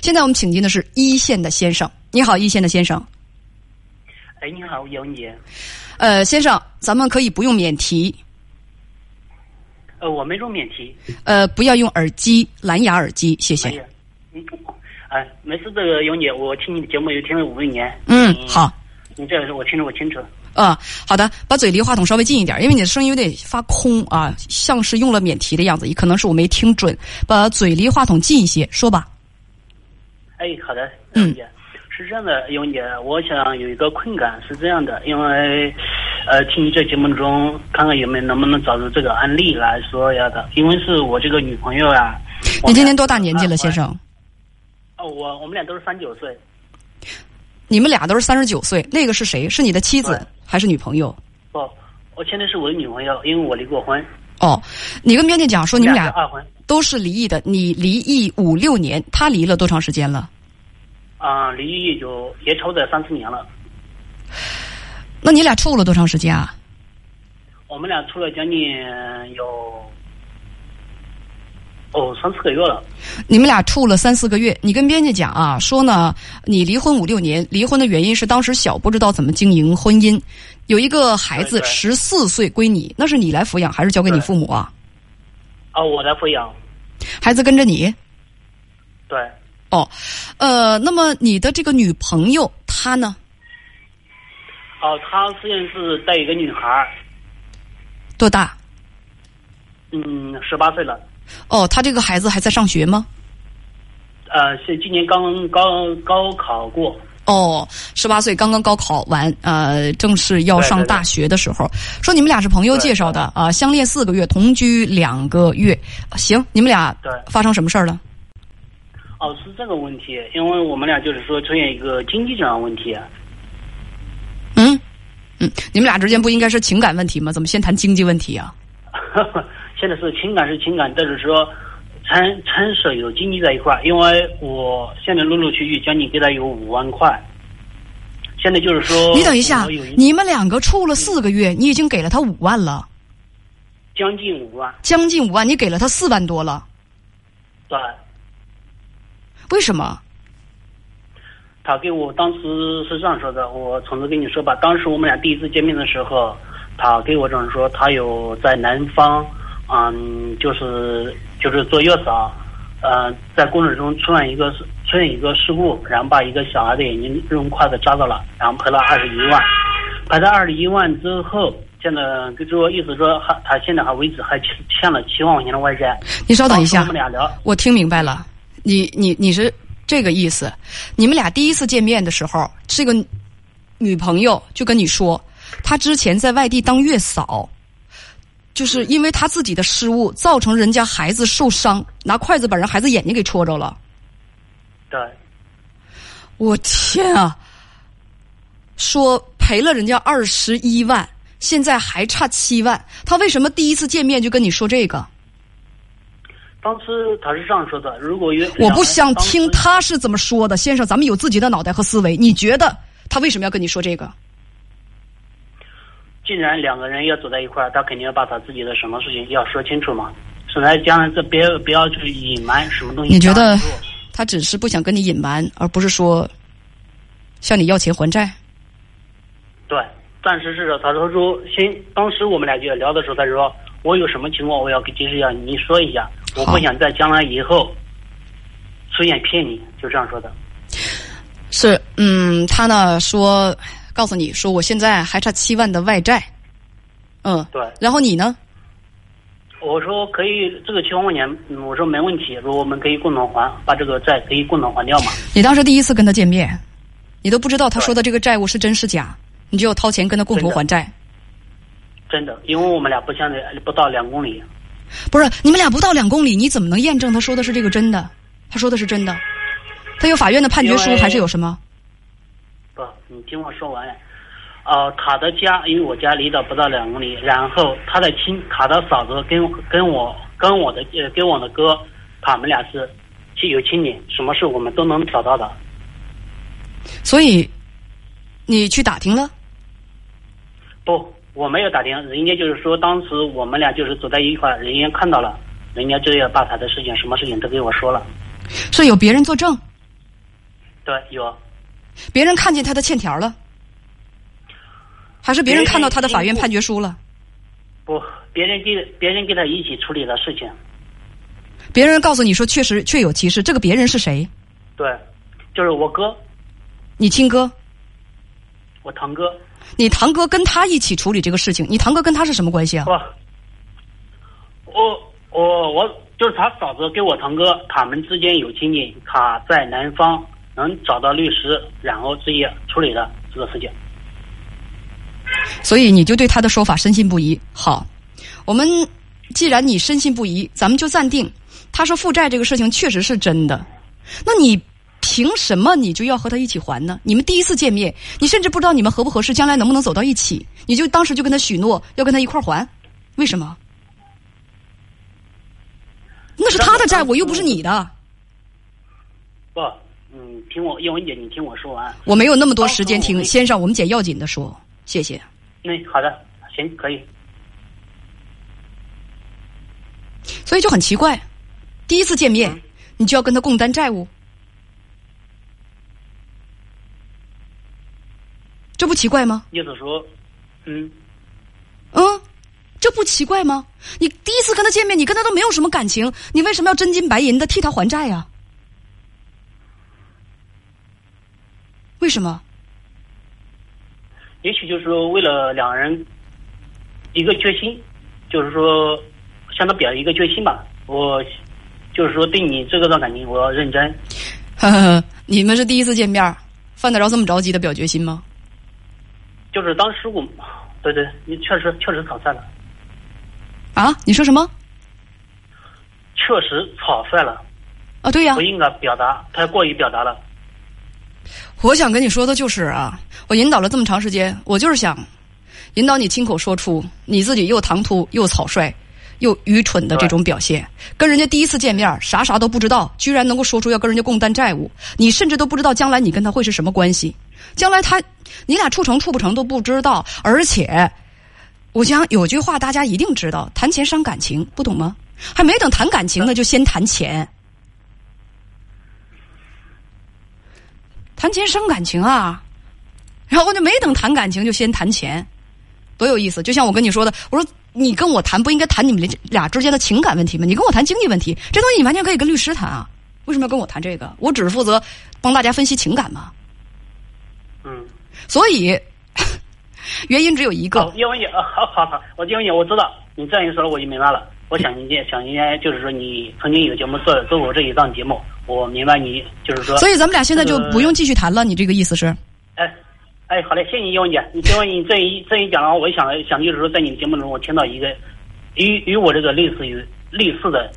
现在我们请进的是一线的先生，你好，一线的先生。哎，你好，杨姐。呃，先生，咱们可以不用免提。呃，我没用免提。呃，不要用耳机，蓝牙耳机，谢谢。嗯，哎，没事，这个姚姐，我听你的节目也听了五六年。嗯，好。你这我听着我清楚。啊，好的，把嘴离话筒稍微近一点，因为你的声音有点发空啊，像是用了免提的样子，也可能是我没听准。把嘴离话筒近一些，说吧。哎，好的，嗯，是这样的，永姐，我想有一个困感，是这样的，因为呃，听你这节目中，看看有没有能不能找出这个案例来说一下的，因为是我这个女朋友啊。你今年多大年纪了，先生？哦，我我们俩都是三九岁。你们俩都是三十九岁，那个是谁？是你的妻子还是女朋友？不，我现在是我的女朋友，因为我离过婚。哦，你跟编辑讲说你们俩都是离异的，你离异五六年，他离了多长时间了？啊，离异就也超过三四年了。那你俩处了多长时间啊？我们俩处了将近有。哦，三四个月了。你们俩处了三四个月，你跟编辑讲啊，说呢，你离婚五六年，离婚的原因是当时小，不知道怎么经营婚姻，有一个孩子十四岁归你，那是你来抚养还是交给你父母啊？啊，我来抚养。孩子跟着你。对。哦，呃，那么你的这个女朋友她呢？哦，她现在是带一个女孩。多大？嗯，十八岁了。哦，他这个孩子还在上学吗？呃，是今年刚高高考过。哦，十八岁刚刚高考完，呃，正是要上大学的时候。说你们俩是朋友介绍的啊，相恋四个月，同居两个月。行，你们俩对发生什么事儿了？哦，是这个问题，因为我们俩就是说出现一个经济上的问题。嗯嗯，你们俩之间不应该是情感问题吗？怎么先谈经济问题啊？现在是情感是情感，但是说牵牵涉有经济在一块因为我现在陆陆续续将近给他有五万块，现在就是说，你等一下，你们两个处了四个月，你已经给了他五万了，将近五万，将近五万，你给了他四万多了，对，为什么？他给我当时是这样说的，我从头跟你说吧，当时我们俩第一次见面的时候，他给我这样说，他有在南方。嗯，就是就是做月嫂，呃，在过程中出现一个出现一个事故，然后把一个小孩的眼睛用筷子扎到了，然后赔了二十一万，赔了二十一万之后，现在就说意思说还他现在还为止还欠欠了七万块钱的外债。你稍等一下，我们俩聊，我听明白了，你你你是这个意思？你们俩第一次见面的时候，这个女朋友就跟你说，她之前在外地当月嫂。就是因为他自己的失误，造成人家孩子受伤，拿筷子把人孩子眼睛给戳着了。对，我天啊！说赔了人家二十一万，现在还差七万，他为什么第一次见面就跟你说这个？当时他是这样说的：如果有我不想听他是怎么说的，先生，咱们有自己的脑袋和思维，你觉得他为什么要跟你说这个？既然两个人要走在一块儿，他肯定要把他自己的什么事情要说清楚嘛。是来将来这别不要去隐瞒什么东西。你觉得他只是不想跟你隐瞒，而不是说向你要钱还债？对，暂时是他说说先，当时我们俩就聊的时候，他说我有什么情况我要及时要你说一下，我不想在将来以后出现骗你，就这样说的。是，嗯，他呢说。告诉你说，我现在还差七万的外债，嗯，对。然后你呢？我说可以，这个七万块钱，我说没问题，说我们可以共同还，把这个债可以共同还掉嘛。你当时第一次跟他见面，你都不知道他说的这个债务是真是假，你就要掏钱跟他共同还债。真的，因为我们俩不相不到两公里。不是你们俩不到两公里，你怎么能验证他说的是这个真的？他说的是真的，他有法院的判决书还是有什么？你听我说完，呃，卡的家因为我家离得不到两公里，然后他的亲，卡的嫂子跟跟我跟我的呃跟我的哥，他们俩是亲有亲戚，什么事我们都能找到的。所以，你去打听了？不，我没有打听，人家就是说当时我们俩就是走在一块，人家看到了，人家就要把他的事情什么事情都给我说了。是有别人作证？对，有。别人看见他的欠条了，还是别人看到他的法院判决书了？不，别人跟别人跟他一起处理的事情。别人告诉你说，确实确有其事。这个别人是谁？对，就是我哥，你亲哥，我堂哥。你堂哥跟他一起处理这个事情，你堂哥跟他是什么关系啊？不，我我我就是他嫂子跟我堂哥，他们之间有亲戚，他在南方能找到律师，然后自己处理的这个事情。所以你就对他的说法深信不疑。好，我们既然你深信不疑，咱们就暂定。他说负债这个事情确实是真的，那你凭什么你就要和他一起还呢？你们第一次见面，你甚至不知道你们合不合适，将来能不能走到一起，你就当时就跟他许诺要跟他一块儿还，为什么？那是他的债务，又不是你的。不，嗯，听我叶文姐，你听我说完。我没有那么多时间听，先生，我们捡要紧的说，谢谢。那，好的，行，可以。所以就很奇怪。第一次见面，你就要跟他共担债务，这不奇怪吗？意思说，嗯，嗯，这不奇怪吗？你第一次跟他见面，你跟他都没有什么感情，你为什么要真金白银的替他还债呀？为什么？也许就是说，为了两人一个决心，就是说向他表一个决心吧。我。就是说，对你这个段感情，我要认真。呵呵，你们是第一次见面，犯得着这么着急的表决心吗？就是当时我，对对，你确实确实草率了。啊？你说什么？确实草率了。啊，对呀。不应该表达，太过于表达了。我想跟你说的就是啊，我引导了这么长时间，我就是想引导你亲口说出你自己又唐突又草率。又愚蠢的这种表现，跟人家第一次见面，啥啥都不知道，居然能够说出要跟人家共担债务，你甚至都不知道将来你跟他会是什么关系，将来他你俩处成处不成都不知道，而且，我想有句话大家一定知道，谈钱伤感情，不懂吗？还没等谈感情呢，就先谈钱，谈钱伤感情啊，然后我就没等谈感情就先谈钱，多有意思！就像我跟你说的，我说。你跟我谈不应该谈你们俩之间的情感问题吗？你跟我谈经济问题，这东西你完全可以跟律师谈啊！为什么要跟我谈这个？我只是负责帮大家分析情感嘛。嗯。所以 原因只有一个。叶文姐，好好好，我叶文姐，我知道你这样一说，我就明白了。我想应该想应该就是说，你曾经有节目做做过这一档节目，我明白你就是说。所以咱们俩现在就不用继续谈了，你这个意思是？哎。哎，好嘞，谢谢你，叶文姐。你听完你这一这一讲的话，我就想想就是说，在你的节目中，我听到一个与与我这个类似于类似的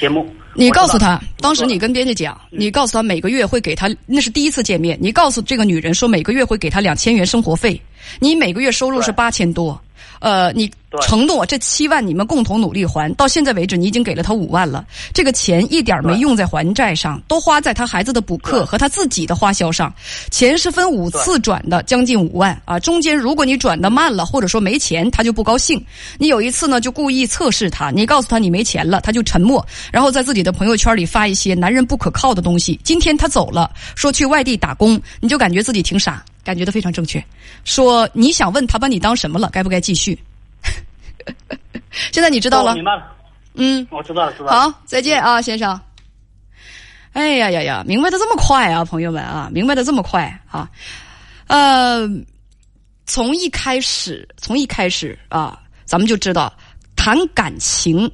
节目。你告诉他，当时你跟编辑讲，你告诉他每个月会给他，那是第一次见面。你告诉这个女人说，每个月会给他两千元生活费，你每个月收入是八千多。呃，你承诺这七万你们共同努力还，到现在为止你已经给了他五万了，这个钱一点没用在还债上，都花在他孩子的补课和他自己的花销上。钱是分五次转的，将近五万啊！中间如果你转的慢了，或者说没钱，他就不高兴。你有一次呢，就故意测试他，你告诉他你没钱了，他就沉默，然后在自己的朋友圈里发一些男人不可靠的东西。今天他走了，说去外地打工，你就感觉自己挺傻。感觉的非常正确，说你想问他把你当什么了，该不该继续？现在你知道了，明白了。嗯，我知道了，知道了。好，再见啊，先生。哎呀呀呀，明白的这么快啊，朋友们啊，明白的这么快啊。呃，从一开始，从一开始啊，咱们就知道谈感情，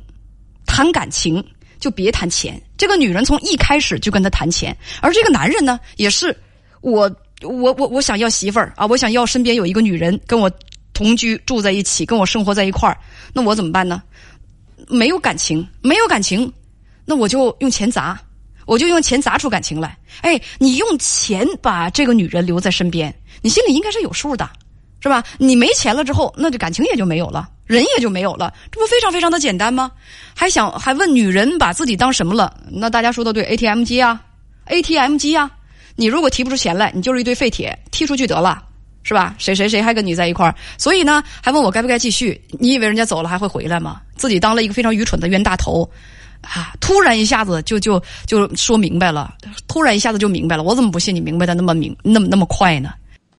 谈感情就别谈钱。这个女人从一开始就跟他谈钱，而这个男人呢，也是我。我我我想要媳妇儿啊！我想要身边有一个女人跟我同居住在一起，跟我生活在一块儿。那我怎么办呢？没有感情，没有感情，那我就用钱砸，我就用钱砸出感情来。哎，你用钱把这个女人留在身边，你心里应该是有数的，是吧？你没钱了之后，那就感情也就没有了，人也就没有了，这不非常非常的简单吗？还想还问女人把自己当什么了？那大家说的对，ATM 机啊，ATM 机啊。你如果提不出钱来，你就是一堆废铁，踢出去得了，是吧？谁谁谁还跟你在一块儿？所以呢，还问我该不该继续？你以为人家走了还会回来吗？自己当了一个非常愚蠢的冤大头，啊，突然一下子就就就说明白了，突然一下子就明白了。我怎么不信你明白的那么明那么那么快呢？